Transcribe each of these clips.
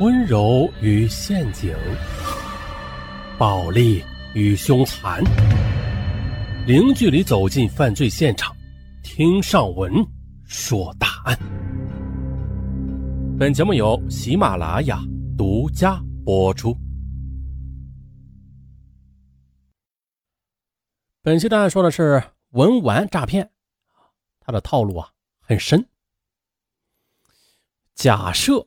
温柔与陷阱，暴力与凶残，零距离走进犯罪现场，听上文说大案。本节目由喜马拉雅独家播出。本期的案说的是文玩诈骗，它的套路啊很深。假设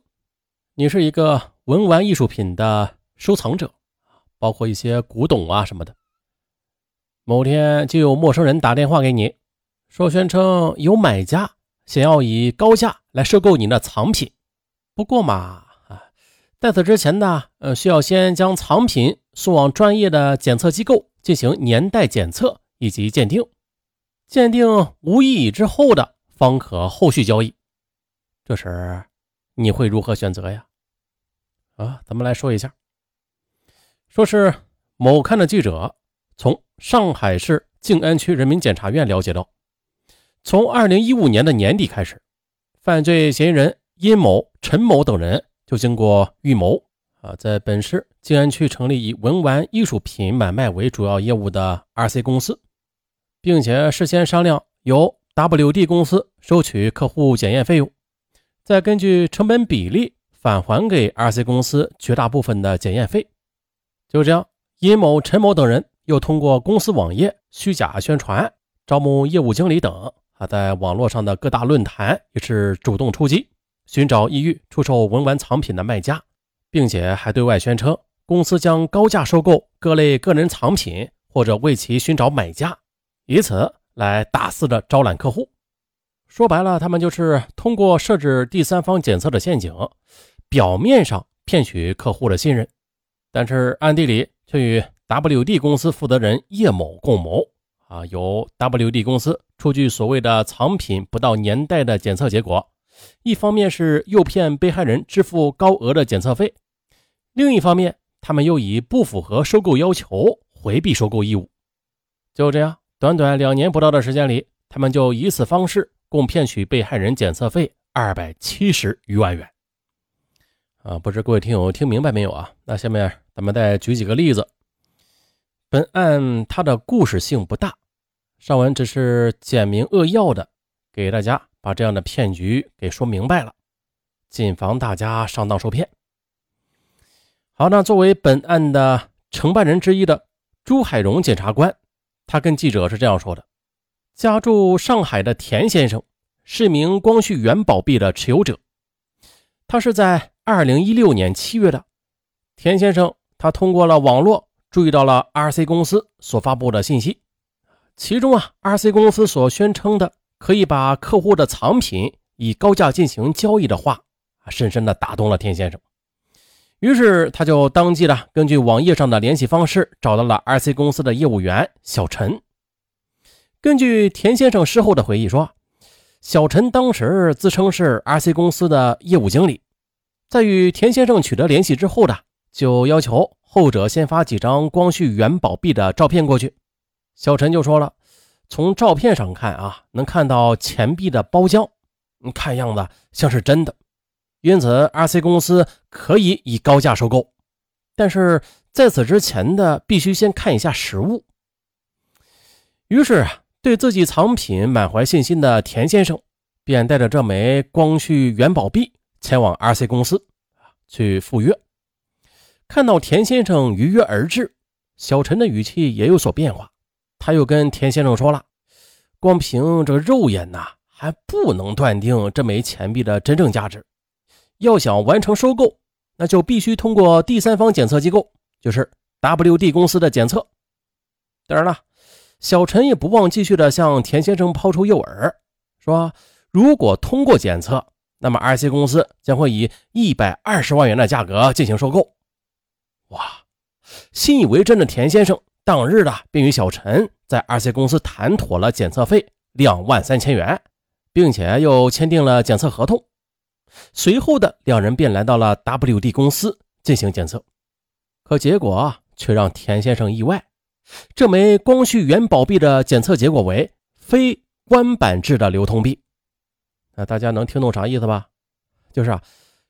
你是一个文玩艺术品的收藏者，包括一些古董啊什么的。某天就有陌生人打电话给你，说宣称有买家想要以高价来收购你的藏品。不过嘛，啊，在此之前呢，呃，需要先将藏品送往专业的检测机构进行年代检测以及鉴定，鉴定无异议之后的，方可后续交易。这时。你会如何选择呀？啊，咱们来说一下。说是某刊的记者从上海市静安区人民检察院了解到，从二零一五年的年底开始，犯罪嫌疑人殷某、陈某等人就经过预谋啊，在本市静安区成立以文玩艺术品买卖为主要业务的 RC 公司，并且事先商量由 WD 公司收取客户检验费用。再根据成本比例返还给 RC 公司绝大部分的检验费。就这样，殷某、陈某等人又通过公司网页虚假宣传、招募业务经理等，还在网络上的各大论坛也是主动出击，寻找意欲出售文玩藏品的卖家，并且还对外宣称公司将高价收购各类个人藏品，或者为其寻找买家，以此来大肆的招揽客户。说白了，他们就是通过设置第三方检测的陷阱，表面上骗取客户的信任，但是暗地里却与 WD 公司负责人叶某共谋。啊，由 WD 公司出具所谓的藏品不到年代的检测结果，一方面是诱骗被害人支付高额的检测费，另一方面，他们又以不符合收购要求回避收购义务。就这样，短短两年不到的时间里，他们就以此方式。共骗取被害人检测费二百七十余万元，啊，不知各位听友听明白没有啊？那下面咱们再举几个例子。本案它的故事性不大，上文只是简明扼要的给大家把这样的骗局给说明白了，谨防大家上当受骗。好，那作为本案的承办人之一的朱海荣检察官，他跟记者是这样说的。家住上海的田先生是名光绪元宝币的持有者。他是在二零一六年七月的。田先生他通过了网络注意到了 RC 公司所发布的信息，其中啊，RC 公司所宣称的可以把客户的藏品以高价进行交易的话，深深的打动了田先生。于是他就当即的根据网页上的联系方式找到了 RC 公司的业务员小陈。根据田先生事后的回忆说，小陈当时自称是 RC 公司的业务经理，在与田先生取得联系之后的，就要求后者先发几张光绪元宝币的照片过去。小陈就说了，从照片上看啊，能看到钱币的包浆，看样子像是真的，因此 RC 公司可以以高价收购。但是在此之前的，必须先看一下实物。于是啊。对自己藏品满怀信心的田先生，便带着这枚光绪元宝币前往 RC 公司去赴约。看到田先生如约而至，小陈的语气也有所变化。他又跟田先生说了：“光凭这肉眼呐，还不能断定这枚钱币的真正价值。要想完成收购，那就必须通过第三方检测机构，就是 WD 公司的检测。当然了。”小陈也不忘继续的向田先生抛出诱饵，说：“如果通过检测，那么 RC 公司将会以一百二十万元的价格进行收购。”哇！信以为真的田先生当日的便与小陈在 RC 公司谈妥了检测费两万三千元，并且又签订了检测合同。随后的两人便来到了 WD 公司进行检测，可结果却让田先生意外。这枚光绪元宝币的检测结果为非官版制的流通币，那大家能听懂啥意思吧？就是啊，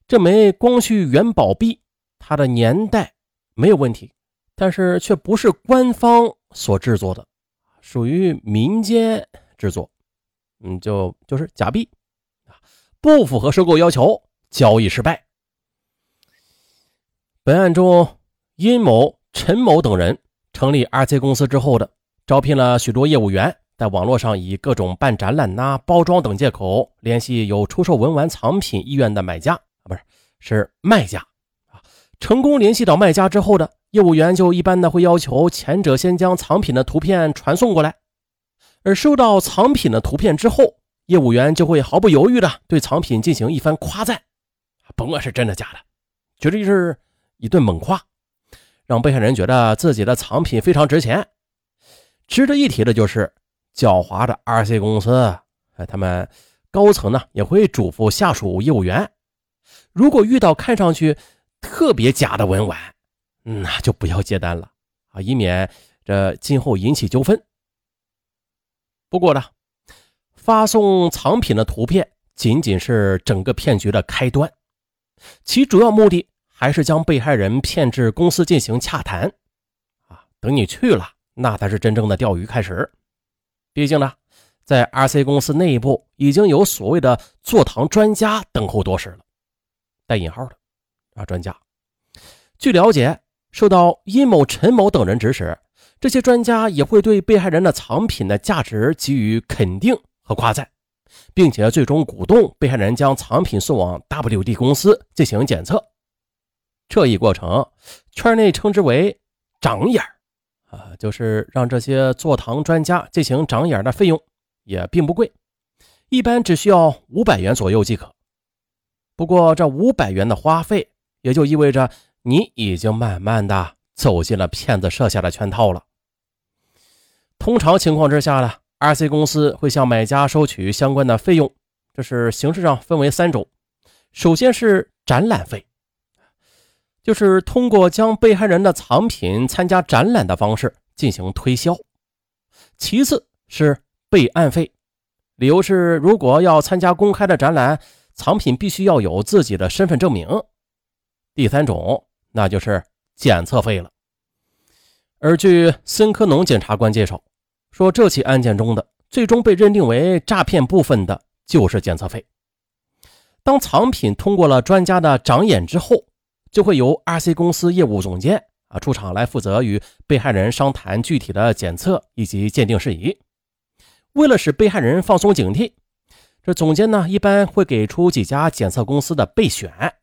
这枚光绪元宝币，它的年代没有问题，但是却不是官方所制作的，属于民间制作，嗯，就就是假币，不符合收购要求，交易失败。本案中，殷某、陈某等人成立 RC 公司之后的，招聘了许多业务员。在网络上以各种办展览呐、包装等借口联系有出售文玩藏品意愿的买家啊，不是是卖家啊。成功联系到卖家之后的业务员就一般的会要求前者先将藏品的图片传送过来，而收到藏品的图片之后，业务员就会毫不犹豫的对藏品进行一番夸赞，甭管是真的假的，绝对是一顿猛夸，让被害人觉得自己的藏品非常值钱。值得一提的就是。狡猾的 RC 公司，哎，他们高层呢也会嘱咐下属业务员，如果遇到看上去特别假的文玩，那就不要接单了啊，以免这今后引起纠纷。不过呢，发送藏品的图片仅仅是整个骗局的开端，其主要目的还是将被害人骗至公司进行洽谈啊，等你去了，那才是真正的钓鱼开始。毕竟呢，在 RC 公司内部已经有所谓的坐堂专家等候多时了，带引号的啊专家。据了解，受到殷某、陈某等人指使，这些专家也会对被害人的藏品的价值给予肯定和夸赞，并且最终鼓动被害人将藏品送往 WD 公司进行检测。这一过程，圈内称之为“长眼”。啊，就是让这些坐堂专家进行长眼的费用也并不贵，一般只需要五百元左右即可。不过这五百元的花费，也就意味着你已经慢慢的走进了骗子设下的圈套了。通常情况之下呢，RC 公司会向买家收取相关的费用，这是形式上分为三种。首先是展览费。就是通过将被害人的藏品参加展览的方式进行推销。其次是备案费，理由是如果要参加公开的展览，藏品必须要有自己的身份证明。第三种，那就是检测费了。而据孙科农检察官介绍，说这起案件中的最终被认定为诈骗部分的就是检测费。当藏品通过了专家的长眼之后。就会由 RC 公司业务总监啊出场来负责与被害人商谈具体的检测以及鉴定事宜。为了使被害人放松警惕，这总监呢一般会给出几家检测公司的备选，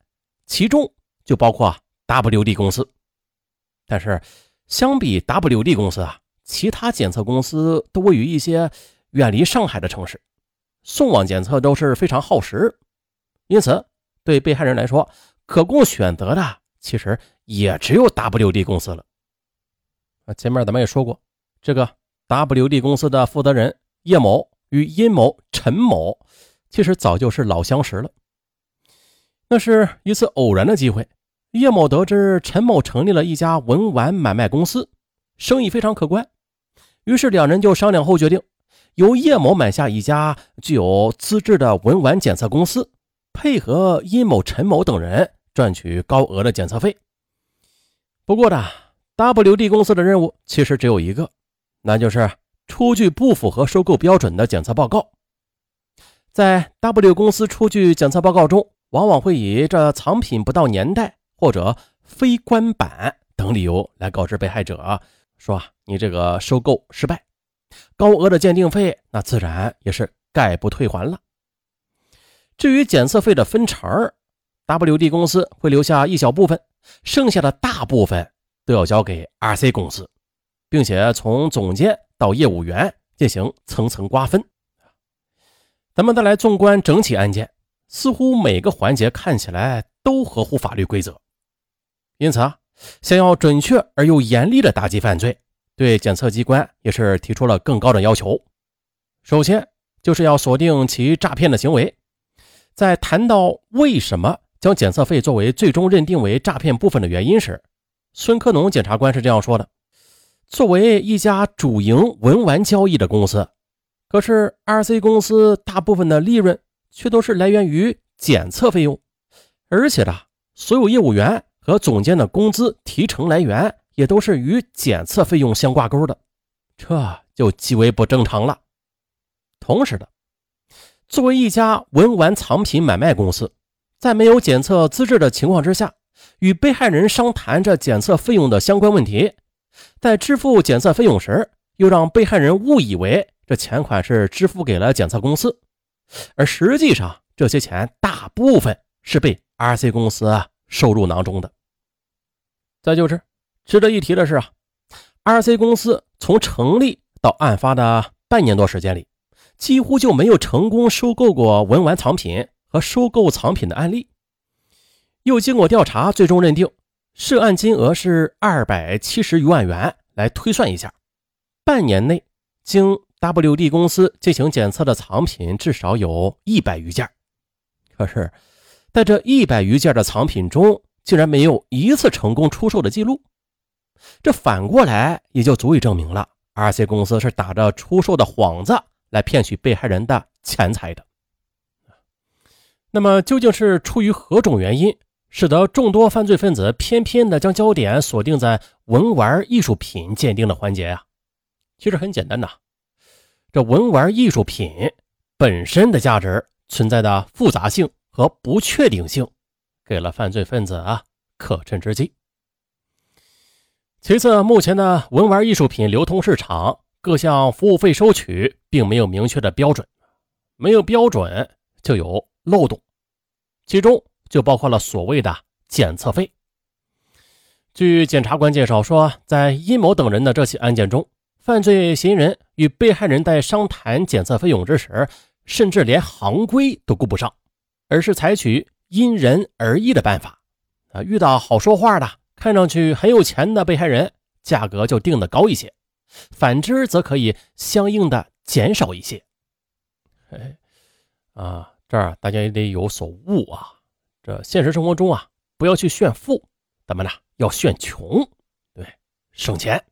其中就包括 WD 公司。但是相比 WD 公司啊，其他检测公司都位于一些远离上海的城市，送往检测都是非常耗时，因此对被害人来说。可供选择的其实也只有 WD 公司了。啊，前面咱们也说过，这个 WD 公司的负责人叶某与殷某、陈某其实早就是老相识了。那是一次偶然的机会，叶某得知陈某成立了一家文玩买卖公司，生意非常可观，于是两人就商量后决定，由叶某买下一家具有资质的文玩检测公司，配合殷某、陈某等人。赚取高额的检测费。不过呢，WD 公司的任务其实只有一个，那就是出具不符合收购标准的检测报告。在 W 公司出具检测报告中，往往会以这藏品不到年代或者非官版等理由来告知被害者，说啊，你这个收购失败，高额的鉴定费那自然也是概不退还了。至于检测费的分成 WD 公司会留下一小部分，剩下的大部分都要交给 RC 公司，并且从总监到业务员进行层层瓜分。咱们再来纵观整起案件，似乎每个环节看起来都合乎法律规则。因此啊，想要准确而又严厉的打击犯罪，对检测机关也是提出了更高的要求。首先就是要锁定其诈骗的行为。在谈到为什么。将检测费作为最终认定为诈骗部分的原因时，孙科农检察官是这样说的：“作为一家主营文玩交易的公司，可是 RC 公司大部分的利润却都是来源于检测费用，而且呢，所有业务员和总监的工资提成来源也都是与检测费用相挂钩的，这就极为不正常了。同时的，作为一家文玩藏品买卖公司，在没有检测资质的情况之下，与被害人商谈着检测费用的相关问题，在支付检测费用时，又让被害人误以为这钱款是支付给了检测公司，而实际上这些钱大部分是被 RC 公司收入囊中的。再就是值得一提的是啊，RC 公司从成立到案发的半年多时间里，几乎就没有成功收购过文玩藏品和收购藏品的案例。又经过调查，最终认定涉案金额是二百七十余万元。来推算一下。半年内，经 WD 公司进行检测的藏品至少有一百余件，可是，在这一百余件的藏品中，竟然没有一次成功出售的记录。这反过来也就足以证明了，RC 公司是打着出售的幌子来骗取被害人的钱财的。那么，究竟是出于何种原因，使得众多犯罪分子偏偏的将焦点锁定在文玩艺术品鉴定的环节呀？其实很简单呐，这文玩艺术品本身的价值存在的复杂性和不确定性，给了犯罪分子啊可乘之机。其次，目前的文玩艺术品流通市场各项服务费收取并没有明确的标准，没有标准就有漏洞，其中就包括了所谓的检测费。据检察官介绍说，在殷某等人的这起案件中。犯罪嫌疑人与被害人在商谈检测费用之时，甚至连行规都顾不上，而是采取因人而异的办法。啊，遇到好说话的、看上去很有钱的被害人，价格就定的高一些；反之，则可以相应的减少一些。哎，啊，这儿大家也得有所悟啊。这现实生活中啊，不要去炫富，咱们呢要炫穷，对，省钱。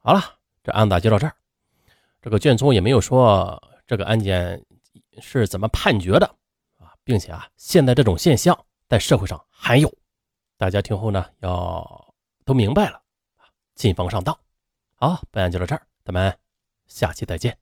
好了，这案子就到这儿。这个卷宗也没有说这个案件是怎么判决的啊，并且啊，现在这种现象在社会上还有，大家听后呢要都明白了，谨防上当。好，本案就到这儿，咱们下期再见。